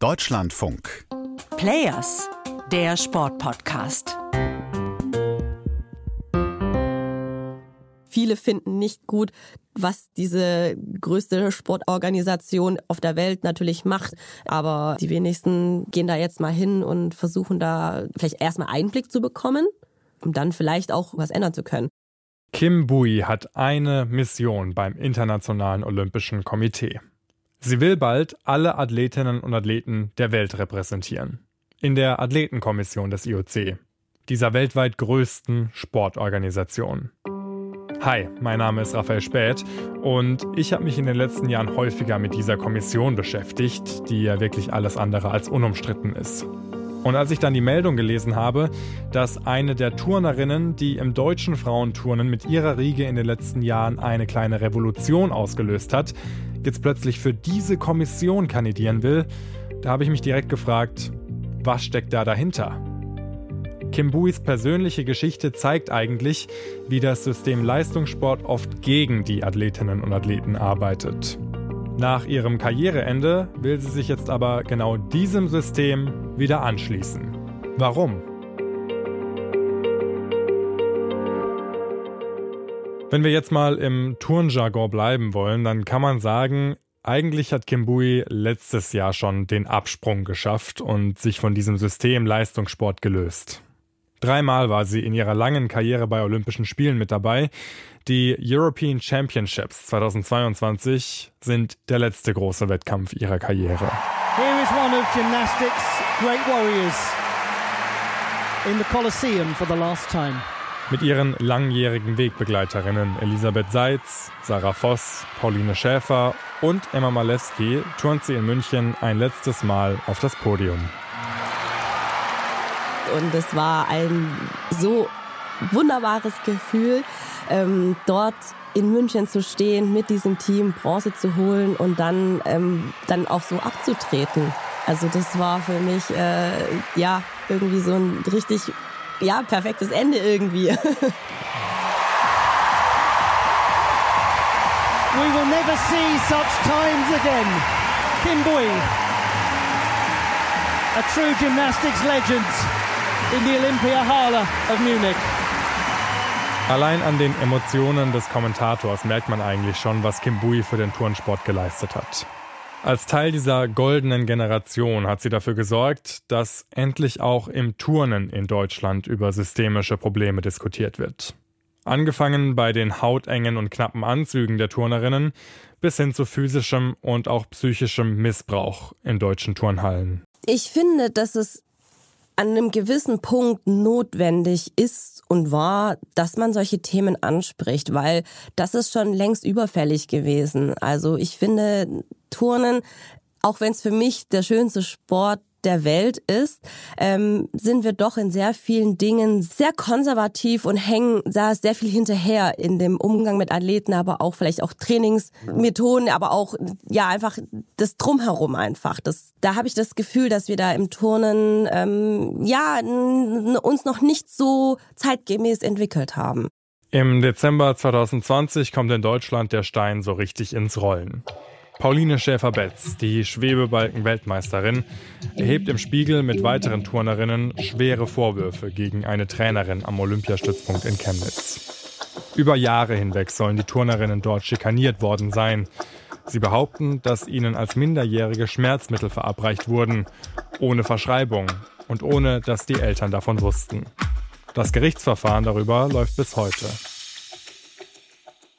Deutschlandfunk. Players, der Sportpodcast. Viele finden nicht gut, was diese größte Sportorganisation auf der Welt natürlich macht. Aber die wenigsten gehen da jetzt mal hin und versuchen da vielleicht erstmal Einblick zu bekommen, um dann vielleicht auch was ändern zu können. Kim Bui hat eine Mission beim Internationalen Olympischen Komitee. Sie will bald alle Athletinnen und Athleten der Welt repräsentieren. In der Athletenkommission des IOC, dieser weltweit größten Sportorganisation. Hi, mein Name ist Raphael Späth und ich habe mich in den letzten Jahren häufiger mit dieser Kommission beschäftigt, die ja wirklich alles andere als unumstritten ist. Und als ich dann die Meldung gelesen habe, dass eine der Turnerinnen, die im deutschen Frauenturnen mit ihrer Riege in den letzten Jahren eine kleine Revolution ausgelöst hat, jetzt plötzlich für diese Kommission kandidieren will, da habe ich mich direkt gefragt, was steckt da dahinter? Kim Buis persönliche Geschichte zeigt eigentlich, wie das System Leistungssport oft gegen die Athletinnen und Athleten arbeitet. Nach ihrem Karriereende will sie sich jetzt aber genau diesem System wieder anschließen. Warum? Wenn wir jetzt mal im Turnjargon bleiben wollen, dann kann man sagen, eigentlich hat Kimbui letztes Jahr schon den Absprung geschafft und sich von diesem System Leistungssport gelöst. Dreimal war sie in ihrer langen Karriere bei Olympischen Spielen mit dabei. Die European Championships 2022 sind der letzte große Wettkampf ihrer Karriere. Here is one of gymnastics great warriors in the Colosseum for the last time. Mit ihren langjährigen Wegbegleiterinnen Elisabeth Seitz, Sarah Voss, Pauline Schäfer und Emma Malewski turnt sie in München ein letztes Mal auf das Podium. Und es war ein so wunderbares Gefühl, ähm, dort in München zu stehen, mit diesem Team Bronze zu holen und dann, ähm, dann auch so abzutreten. Also das war für mich äh, ja irgendwie so ein richtig ja, perfektes Ende irgendwie. We will never see such times again. Kim Bui, a true gymnastics legend in the Olympia Hala of Munich. Allein an den Emotionen des Kommentators merkt man eigentlich schon, was Kim Bui für den Turnsport geleistet hat. Als Teil dieser goldenen Generation hat sie dafür gesorgt, dass endlich auch im Turnen in Deutschland über systemische Probleme diskutiert wird. Angefangen bei den hautengen und knappen Anzügen der Turnerinnen bis hin zu physischem und auch psychischem Missbrauch in deutschen Turnhallen. Ich finde, dass es an einem gewissen Punkt notwendig ist und war, dass man solche Themen anspricht, weil das ist schon längst überfällig gewesen. Also ich finde, Turnen, auch wenn es für mich der schönste Sport der Welt ist, ähm, sind wir doch in sehr vielen Dingen sehr konservativ und hängen da sehr viel hinterher in dem Umgang mit Athleten, aber auch vielleicht auch Trainingsmethoden, aber auch ja einfach das drumherum einfach. Das, da habe ich das Gefühl, dass wir da im Turnen ähm, ja uns noch nicht so zeitgemäß entwickelt haben. Im Dezember 2020 kommt in Deutschland der Stein so richtig ins Rollen. Pauline Schäfer-Betz, die Schwebebalken-Weltmeisterin, erhebt im Spiegel mit weiteren Turnerinnen schwere Vorwürfe gegen eine Trainerin am Olympiastützpunkt in Chemnitz. Über Jahre hinweg sollen die Turnerinnen dort schikaniert worden sein. Sie behaupten, dass ihnen als Minderjährige Schmerzmittel verabreicht wurden, ohne Verschreibung und ohne dass die Eltern davon wussten. Das Gerichtsverfahren darüber läuft bis heute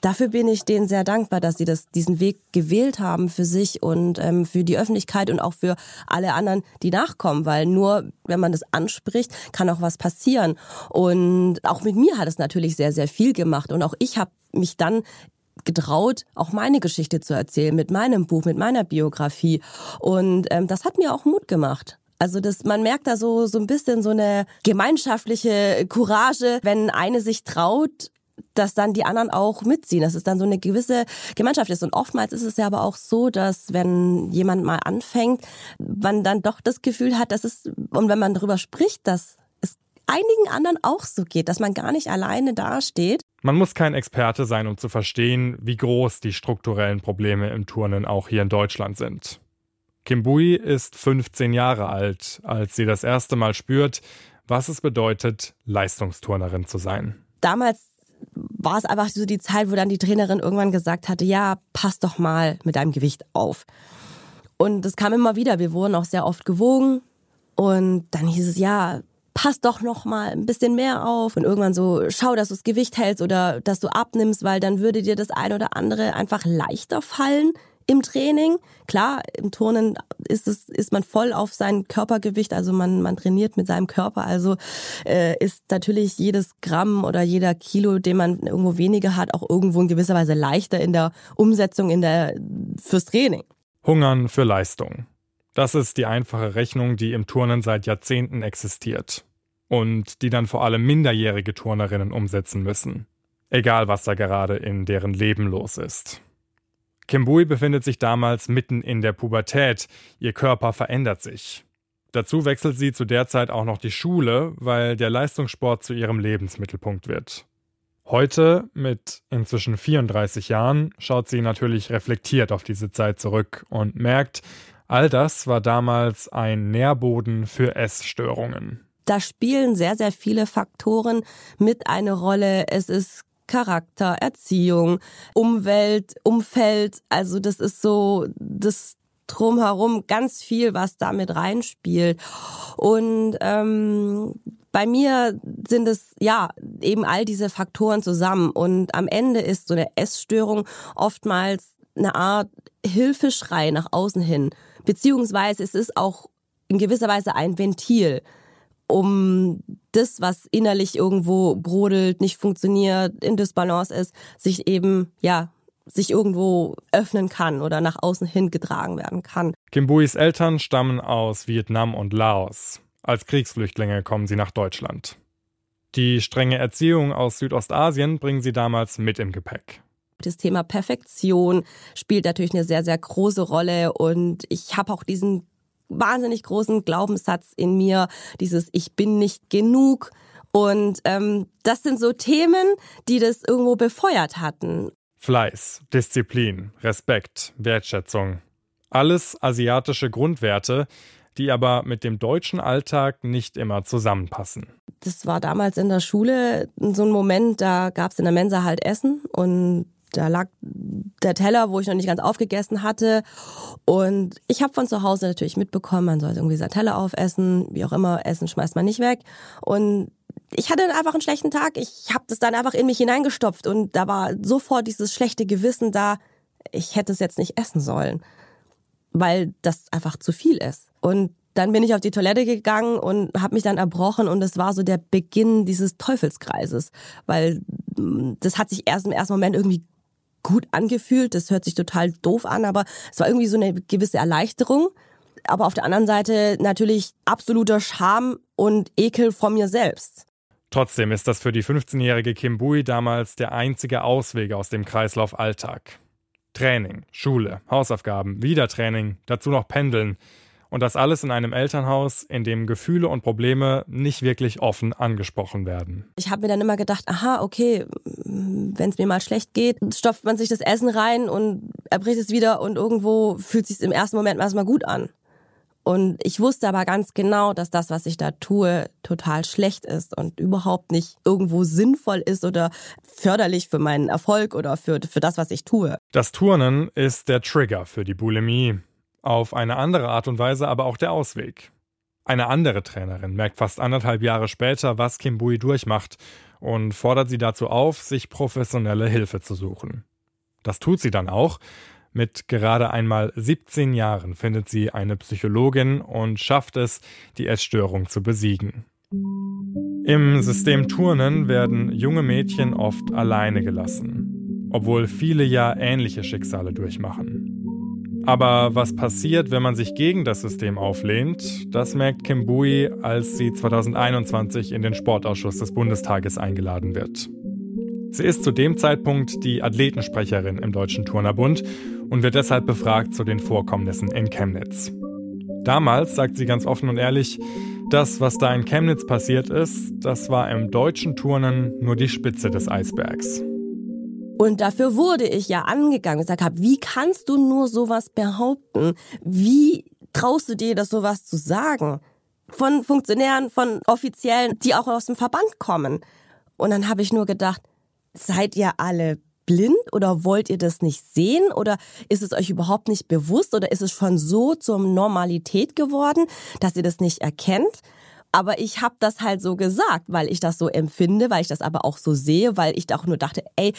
dafür bin ich denen sehr dankbar, dass sie das, diesen Weg gewählt haben für sich und ähm, für die Öffentlichkeit und auch für alle anderen, die nachkommen, weil nur wenn man das anspricht, kann auch was passieren. Und auch mit mir hat es natürlich sehr, sehr viel gemacht und auch ich habe mich dann getraut, auch meine Geschichte zu erzählen mit meinem Buch, mit meiner Biografie. Und ähm, das hat mir auch Mut gemacht. Also das, man merkt da so, so ein bisschen so eine gemeinschaftliche Courage, wenn eine sich traut, dass dann die anderen auch mitziehen, dass es dann so eine gewisse Gemeinschaft ist. Und oftmals ist es ja aber auch so, dass wenn jemand mal anfängt, man dann doch das Gefühl hat, dass es, und wenn man darüber spricht, dass es einigen anderen auch so geht, dass man gar nicht alleine dasteht. Man muss kein Experte sein, um zu verstehen, wie groß die strukturellen Probleme im Turnen auch hier in Deutschland sind. Kim Bui ist 15 Jahre alt, als sie das erste Mal spürt, was es bedeutet, Leistungsturnerin zu sein. Damals war es einfach so die Zeit, wo dann die Trainerin irgendwann gesagt hatte, ja, pass doch mal mit deinem Gewicht auf. Und das kam immer wieder. Wir wurden auch sehr oft gewogen. Und dann hieß es, ja, pass doch noch mal ein bisschen mehr auf und irgendwann so schau, dass du das Gewicht hältst oder dass du abnimmst, weil dann würde dir das ein oder andere einfach leichter fallen im Training. Klar, im Turnen ist es ist man voll auf sein Körpergewicht, also man man trainiert mit seinem Körper, also äh, ist natürlich jedes Gramm oder jeder Kilo, den man irgendwo weniger hat, auch irgendwo in gewisser Weise leichter in der Umsetzung in der fürs Training. Hungern für Leistung. Das ist die einfache Rechnung, die im Turnen seit Jahrzehnten existiert und die dann vor allem minderjährige Turnerinnen umsetzen müssen. Egal, was da gerade in deren Leben los ist. Kim Bui befindet sich damals mitten in der Pubertät. Ihr Körper verändert sich. Dazu wechselt sie zu der Zeit auch noch die Schule, weil der Leistungssport zu ihrem Lebensmittelpunkt wird. Heute, mit inzwischen 34 Jahren, schaut sie natürlich reflektiert auf diese Zeit zurück und merkt, All das war damals ein Nährboden für Essstörungen. Da spielen sehr, sehr viele Faktoren mit eine Rolle. Es ist Charakter, Erziehung, Umwelt, Umfeld. Also das ist so das drumherum ganz viel, was damit reinspielt. Und ähm, bei mir sind es ja eben all diese Faktoren zusammen. Und am Ende ist so eine Essstörung oftmals eine Art Hilfeschrei nach außen hin. Beziehungsweise es ist auch in gewisser Weise ein Ventil, um das, was innerlich irgendwo brodelt, nicht funktioniert, in Disbalance ist, sich eben, ja, sich irgendwo öffnen kann oder nach außen hin getragen werden kann. Kimbuis Eltern stammen aus Vietnam und Laos. Als Kriegsflüchtlinge kommen sie nach Deutschland. Die strenge Erziehung aus Südostasien bringen sie damals mit im Gepäck. Das Thema Perfektion spielt natürlich eine sehr, sehr große Rolle und ich habe auch diesen wahnsinnig großen Glaubenssatz in mir, dieses Ich bin nicht genug. Und ähm, das sind so Themen, die das irgendwo befeuert hatten. Fleiß, Disziplin, Respekt, Wertschätzung. Alles asiatische Grundwerte, die aber mit dem deutschen Alltag nicht immer zusammenpassen. Das war damals in der Schule so ein Moment, da gab es in der Mensa halt Essen und da lag der Teller, wo ich noch nicht ganz aufgegessen hatte. Und ich habe von zu Hause natürlich mitbekommen, man sollte irgendwie seinen Teller aufessen, wie auch immer, Essen schmeißt man nicht weg. Und ich hatte einfach einen schlechten Tag. Ich habe das dann einfach in mich hineingestopft und da war sofort dieses schlechte Gewissen da, ich hätte es jetzt nicht essen sollen, weil das einfach zu viel ist. Und dann bin ich auf die Toilette gegangen und habe mich dann erbrochen und es war so der Beginn dieses Teufelskreises, weil mm, das hat sich erst im ersten Moment irgendwie gut angefühlt. Das hört sich total doof an, aber es war irgendwie so eine gewisse Erleichterung. Aber auf der anderen Seite natürlich absoluter Scham und Ekel vor mir selbst. Trotzdem ist das für die 15-jährige Kim Bui damals der einzige Ausweg aus dem Kreislauf Alltag. Training, Schule, Hausaufgaben, wieder Training, dazu noch Pendeln. Und das alles in einem Elternhaus, in dem Gefühle und Probleme nicht wirklich offen angesprochen werden. Ich habe mir dann immer gedacht, aha, okay, wenn es mir mal schlecht geht, stopft man sich das Essen rein und erbricht es wieder und irgendwo fühlt es sich im ersten Moment erstmal gut an. Und ich wusste aber ganz genau, dass das, was ich da tue, total schlecht ist und überhaupt nicht irgendwo sinnvoll ist oder förderlich für meinen Erfolg oder für, für das, was ich tue. Das Turnen ist der Trigger für die Bulimie auf eine andere Art und Weise aber auch der Ausweg. Eine andere Trainerin merkt fast anderthalb Jahre später, was Kim Bui durchmacht und fordert sie dazu auf, sich professionelle Hilfe zu suchen. Das tut sie dann auch. Mit gerade einmal 17 Jahren findet sie eine Psychologin und schafft es, die Essstörung zu besiegen. Im System Turnen werden junge Mädchen oft alleine gelassen, obwohl viele ja ähnliche Schicksale durchmachen. Aber was passiert, wenn man sich gegen das System auflehnt, das merkt Kim Bui, als sie 2021 in den Sportausschuss des Bundestages eingeladen wird. Sie ist zu dem Zeitpunkt die Athletensprecherin im Deutschen Turnerbund und wird deshalb befragt zu den Vorkommnissen in Chemnitz. Damals sagt sie ganz offen und ehrlich, das, was da in Chemnitz passiert ist, das war im deutschen Turnen nur die Spitze des Eisbergs. Und dafür wurde ich ja angegangen und gesagt habe, wie kannst du nur sowas behaupten? Wie traust du dir das sowas zu sagen? Von Funktionären, von Offiziellen, die auch aus dem Verband kommen. Und dann habe ich nur gedacht, seid ihr alle blind oder wollt ihr das nicht sehen oder ist es euch überhaupt nicht bewusst oder ist es schon so zur Normalität geworden, dass ihr das nicht erkennt? Aber ich habe das halt so gesagt, weil ich das so empfinde, weil ich das aber auch so sehe, weil ich auch nur dachte, ey,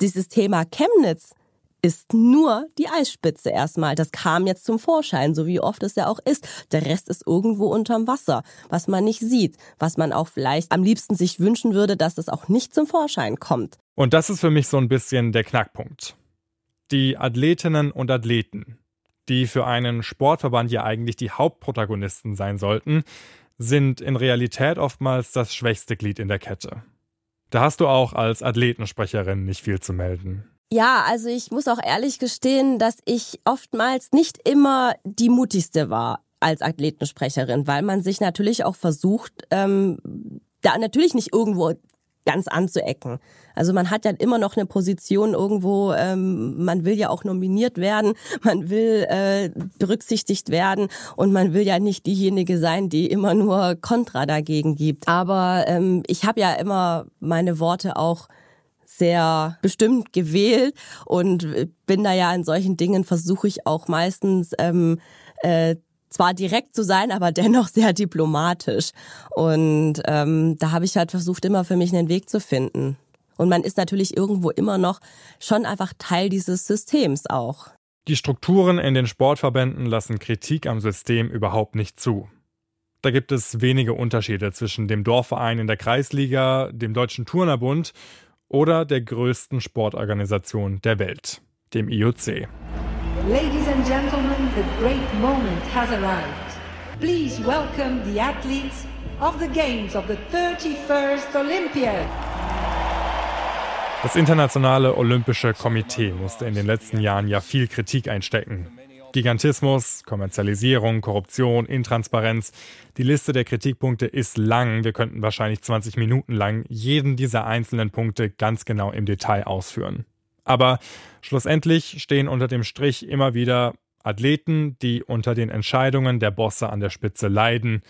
dieses Thema Chemnitz, ist nur die Eisspitze erstmal. Das kam jetzt zum Vorschein, so wie oft es ja auch ist. Der Rest ist irgendwo unterm Wasser, was man nicht sieht, was man auch vielleicht am liebsten sich wünschen würde, dass es auch nicht zum Vorschein kommt. Und das ist für mich so ein bisschen der Knackpunkt. Die Athletinnen und Athleten, die für einen Sportverband ja eigentlich die Hauptprotagonisten sein sollten, sind in Realität oftmals das schwächste Glied in der Kette. Da hast du auch als Athletensprecherin nicht viel zu melden. Ja, also ich muss auch ehrlich gestehen, dass ich oftmals nicht immer die mutigste war als Athletensprecherin, weil man sich natürlich auch versucht, ähm, da natürlich nicht irgendwo ganz anzuecken. Also man hat ja immer noch eine Position irgendwo, ähm, man will ja auch nominiert werden, man will äh, berücksichtigt werden und man will ja nicht diejenige sein, die immer nur Kontra dagegen gibt. Aber ähm, ich habe ja immer meine Worte auch sehr bestimmt gewählt und bin da ja in solchen Dingen versuche ich auch meistens ähm, äh, zwar direkt zu sein, aber dennoch sehr diplomatisch. Und ähm, da habe ich halt versucht, immer für mich einen Weg zu finden. Und man ist natürlich irgendwo immer noch schon einfach Teil dieses Systems auch. Die Strukturen in den Sportverbänden lassen Kritik am System überhaupt nicht zu. Da gibt es wenige Unterschiede zwischen dem Dorfverein in der Kreisliga, dem Deutschen Turnerbund oder der größten Sportorganisation der Welt, dem IOC. Ladies and gentlemen, the great moment has arrived. Please welcome the athletes of the games of the 31st Olympiad. Das Internationale Olympische Komitee musste in den letzten Jahren ja viel Kritik einstecken. Gigantismus, Kommerzialisierung, Korruption, Intransparenz. Die Liste der Kritikpunkte ist lang. Wir könnten wahrscheinlich 20 Minuten lang jeden dieser einzelnen Punkte ganz genau im Detail ausführen. Aber schlussendlich stehen unter dem Strich immer wieder Athleten, die unter den Entscheidungen der Bosse an der Spitze leiden,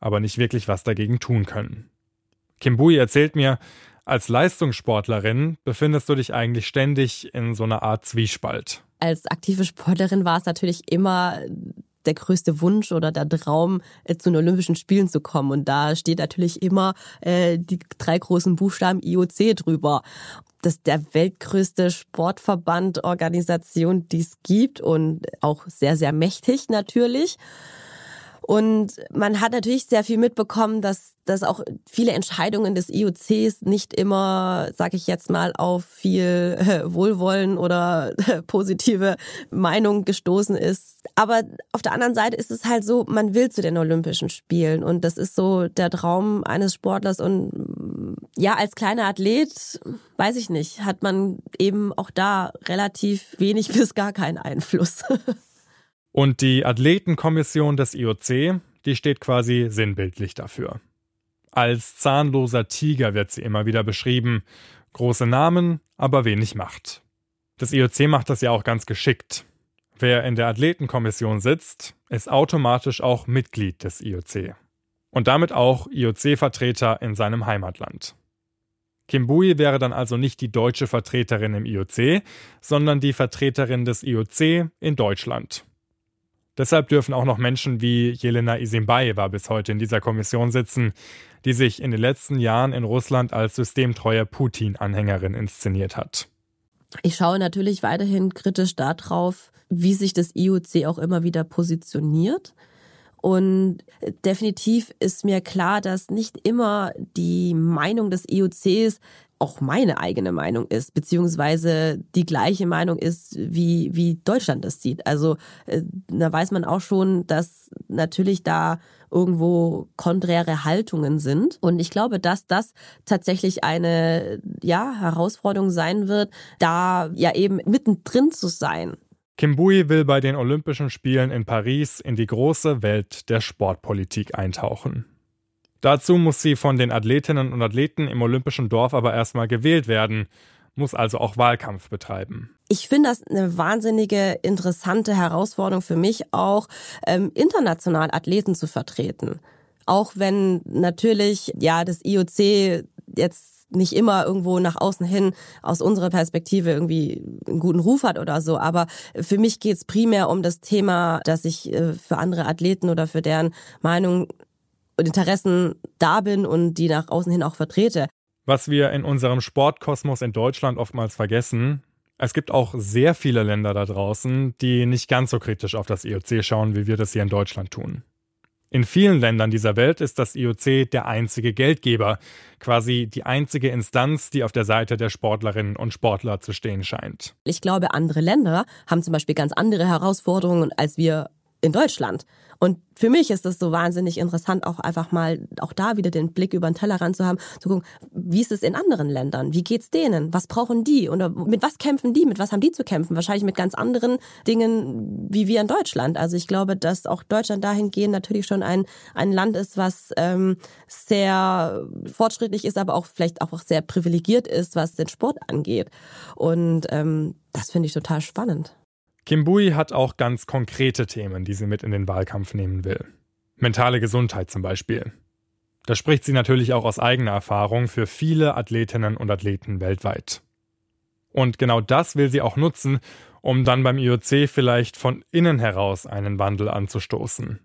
aber nicht wirklich was dagegen tun können. Kim Bui erzählt mir, als Leistungssportlerin befindest du dich eigentlich ständig in so einer Art Zwiespalt als aktive Sportlerin war es natürlich immer der größte Wunsch oder der Traum, äh, zu den Olympischen Spielen zu kommen. Und da steht natürlich immer äh, die drei großen Buchstaben IOC drüber. Das ist der weltgrößte Sportverband, Organisation, die es gibt und auch sehr, sehr mächtig natürlich. Und man hat natürlich sehr viel mitbekommen, dass, dass auch viele Entscheidungen des IOCs nicht immer, sage ich jetzt mal, auf viel Wohlwollen oder positive Meinung gestoßen ist. Aber auf der anderen Seite ist es halt so, man will zu den Olympischen Spielen und das ist so der Traum eines Sportlers und ja, als kleiner Athlet, weiß ich nicht, hat man eben auch da relativ wenig bis gar keinen Einfluss. Und die Athletenkommission des IOC, die steht quasi sinnbildlich dafür. Als zahnloser Tiger wird sie immer wieder beschrieben. Große Namen, aber wenig Macht. Das IOC macht das ja auch ganz geschickt. Wer in der Athletenkommission sitzt, ist automatisch auch Mitglied des IOC. Und damit auch IOC-Vertreter in seinem Heimatland. Kimbui wäre dann also nicht die deutsche Vertreterin im IOC, sondern die Vertreterin des IOC in Deutschland. Deshalb dürfen auch noch Menschen wie Jelena Isimbaeva bis heute in dieser Kommission sitzen, die sich in den letzten Jahren in Russland als systemtreue Putin-Anhängerin inszeniert hat. Ich schaue natürlich weiterhin kritisch darauf, wie sich das IOC auch immer wieder positioniert. Und definitiv ist mir klar, dass nicht immer die Meinung des IOCs auch meine eigene Meinung ist, beziehungsweise die gleiche Meinung ist, wie, wie Deutschland das sieht. Also äh, da weiß man auch schon, dass natürlich da irgendwo konträre Haltungen sind. Und ich glaube, dass das tatsächlich eine ja, Herausforderung sein wird, da ja eben mittendrin zu sein. Kimbui will bei den Olympischen Spielen in Paris in die große Welt der Sportpolitik eintauchen. Dazu muss sie von den Athletinnen und Athleten im Olympischen Dorf aber erstmal gewählt werden. muss also auch Wahlkampf betreiben. Ich finde das eine wahnsinnige, interessante Herausforderung für mich auch, ähm, international Athleten zu vertreten. Auch wenn natürlich ja das IOC jetzt nicht immer irgendwo nach außen hin aus unserer Perspektive irgendwie einen guten Ruf hat oder so. Aber für mich geht es primär um das Thema, dass ich äh, für andere Athleten oder für deren Meinung Interessen da bin und die nach außen hin auch vertrete. Was wir in unserem Sportkosmos in Deutschland oftmals vergessen, es gibt auch sehr viele Länder da draußen, die nicht ganz so kritisch auf das IOC schauen, wie wir das hier in Deutschland tun. In vielen Ländern dieser Welt ist das IOC der einzige Geldgeber, quasi die einzige Instanz, die auf der Seite der Sportlerinnen und Sportler zu stehen scheint. Ich glaube, andere Länder haben zum Beispiel ganz andere Herausforderungen als wir in Deutschland. Und für mich ist es so wahnsinnig interessant, auch einfach mal auch da wieder den Blick über den Tellerrand zu haben, zu gucken, wie ist es in anderen Ländern? Wie geht's denen? Was brauchen die? Oder mit was kämpfen die? Mit was haben die zu kämpfen? Wahrscheinlich mit ganz anderen Dingen wie wir in Deutschland. Also ich glaube, dass auch Deutschland dahingehend natürlich schon ein, ein Land ist, was ähm, sehr fortschrittlich ist, aber auch vielleicht auch sehr privilegiert ist, was den Sport angeht. Und ähm, das finde ich total spannend. Kimbui hat auch ganz konkrete Themen, die sie mit in den Wahlkampf nehmen will. Mentale Gesundheit zum Beispiel. Da spricht sie natürlich auch aus eigener Erfahrung für viele Athletinnen und Athleten weltweit. Und genau das will sie auch nutzen, um dann beim IOC vielleicht von innen heraus einen Wandel anzustoßen.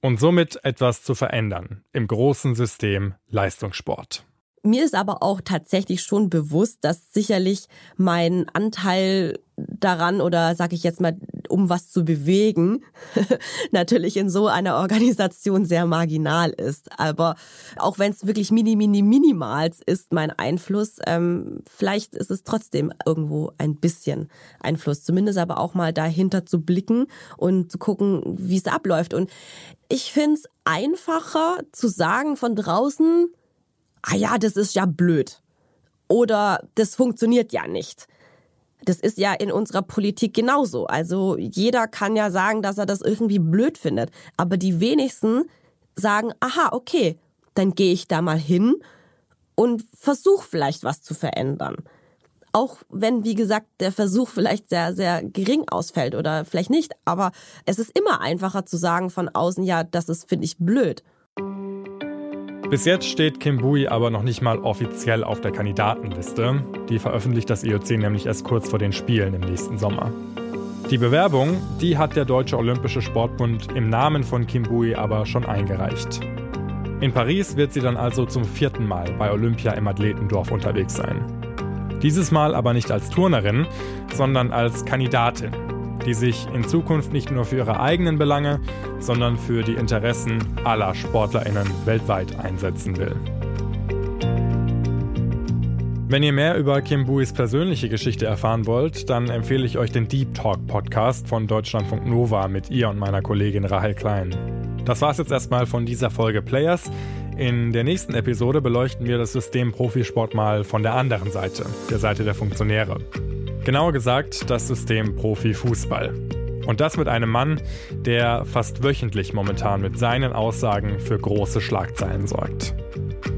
Und somit etwas zu verändern im großen System Leistungssport. Mir ist aber auch tatsächlich schon bewusst, dass sicherlich mein Anteil daran oder sage ich jetzt mal, um was zu bewegen, natürlich in so einer Organisation sehr marginal ist. Aber auch wenn es wirklich mini, mini, minimals ist, mein Einfluss, ähm, vielleicht ist es trotzdem irgendwo ein bisschen Einfluss. Zumindest aber auch mal dahinter zu blicken und zu gucken, wie es abläuft. Und ich finde es einfacher zu sagen von draußen, ah ja, das ist ja blöd. Oder das funktioniert ja nicht. Das ist ja in unserer Politik genauso. Also jeder kann ja sagen, dass er das irgendwie blöd findet. Aber die wenigsten sagen, aha, okay, dann gehe ich da mal hin und versuche vielleicht was zu verändern. Auch wenn, wie gesagt, der Versuch vielleicht sehr, sehr gering ausfällt oder vielleicht nicht. Aber es ist immer einfacher zu sagen von außen, ja, das ist, finde ich, blöd. Bis jetzt steht Kim Bui aber noch nicht mal offiziell auf der Kandidatenliste. Die veröffentlicht das IOC nämlich erst kurz vor den Spielen im nächsten Sommer. Die Bewerbung, die hat der Deutsche Olympische Sportbund im Namen von Kim Bui aber schon eingereicht. In Paris wird sie dann also zum vierten Mal bei Olympia im Athletendorf unterwegs sein. Dieses Mal aber nicht als Turnerin, sondern als Kandidatin die sich in Zukunft nicht nur für ihre eigenen Belange, sondern für die Interessen aller Sportlerinnen weltweit einsetzen will. Wenn ihr mehr über Kim Buis persönliche Geschichte erfahren wollt, dann empfehle ich euch den Deep Talk Podcast von Deutschlandfunk Nova mit ihr und meiner Kollegin Rahel Klein. Das war's jetzt erstmal von dieser Folge Players. In der nächsten Episode beleuchten wir das System Profisport mal von der anderen Seite, der Seite der Funktionäre. Genauer gesagt das System Profifußball. Und das mit einem Mann, der fast wöchentlich momentan mit seinen Aussagen für große Schlagzeilen sorgt.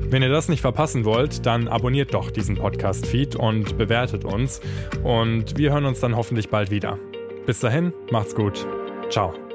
Wenn ihr das nicht verpassen wollt, dann abonniert doch diesen Podcast-Feed und bewertet uns. Und wir hören uns dann hoffentlich bald wieder. Bis dahin, macht's gut. Ciao.